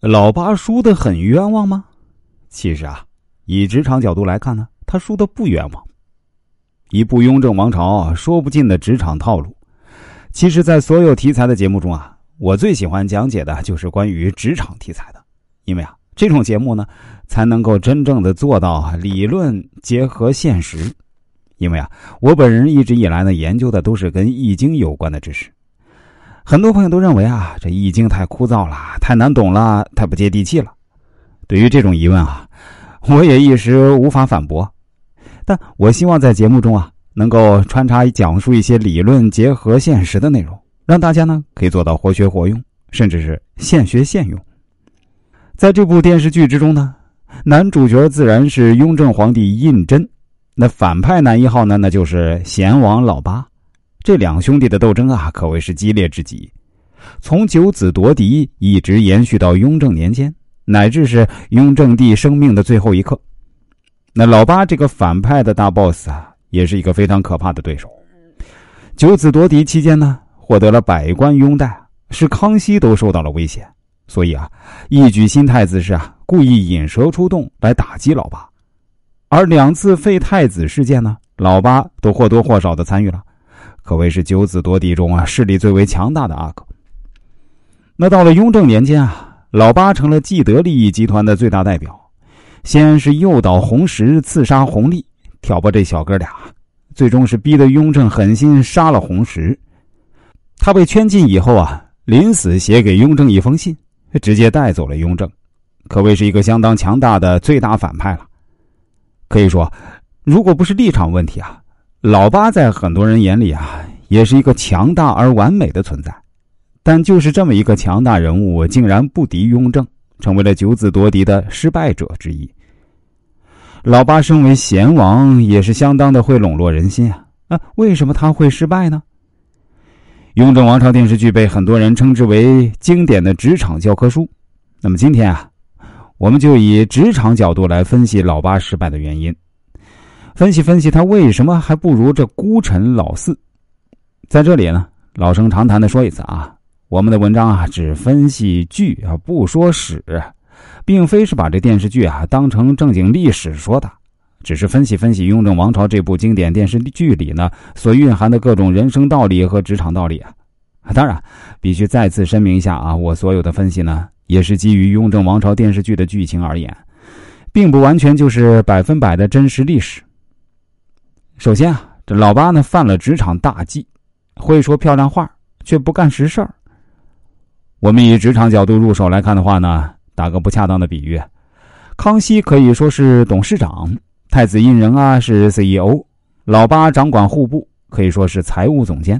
老八输的很冤枉吗？其实啊，以职场角度来看呢，他输的不冤枉。一部《雍正王朝》说不尽的职场套路。其实，在所有题材的节目中啊，我最喜欢讲解的就是关于职场题材的，因为啊，这种节目呢，才能够真正的做到理论结合现实。因为啊，我本人一直以来呢，研究的都是跟《易经》有关的知识。很多朋友都认为啊，这《易经》太枯燥了，太难懂了，太不接地气了。对于这种疑问啊，我也一时无法反驳。但我希望在节目中啊，能够穿插讲述一些理论结合现实的内容，让大家呢可以做到活学活用，甚至是现学现用。在这部电视剧之中呢，男主角自然是雍正皇帝胤禛。那反派男一号呢？那就是贤王老八，这两兄弟的斗争啊，可谓是激烈至极。从九子夺嫡一直延续到雍正年间，乃至是雍正帝生命的最后一刻。那老八这个反派的大 boss 啊，也是一个非常可怕的对手。九子夺嫡期间呢，获得了百官拥戴，使康熙都受到了威胁。所以啊，一举新太子是啊，故意引蛇出洞来打击老八。而两次废太子事件呢，老八都或多或少的参与了，可谓是九子夺嫡中啊势力最为强大的阿哥。那到了雍正年间啊，老八成了既得利益集团的最大代表，先是诱导弘时刺杀弘历，挑拨这小哥俩，最终是逼得雍正狠心杀了弘时。他被圈禁以后啊，临死写给雍正一封信，直接带走了雍正，可谓是一个相当强大的最大反派了。可以说，如果不是立场问题啊，老八在很多人眼里啊，也是一个强大而完美的存在。但就是这么一个强大人物，竟然不敌雍正，成为了九子夺嫡的失败者之一。老八身为贤王，也是相当的会笼络人心啊。啊，为什么他会失败呢？《雍正王朝》电视剧被很多人称之为经典的职场教科书。那么今天啊。我们就以职场角度来分析老八失败的原因，分析分析他为什么还不如这孤臣老四。在这里呢，老生常谈的说一次啊，我们的文章啊只分析剧啊，不说史，并非是把这电视剧啊当成正经历史说的，只是分析分析《雍正王朝》这部经典电视剧里呢所蕴含的各种人生道理和职场道理啊。当然，必须再次声明一下啊，我所有的分析呢。也是基于《雍正王朝》电视剧的剧情而言，并不完全就是百分百的真实历史。首先啊，这老八呢犯了职场大忌，会说漂亮话却不干实事儿。我们以职场角度入手来看的话呢，打个不恰当的比喻，康熙可以说是董事长，太子胤仁啊是 CEO，老八掌管户部，可以说是财务总监。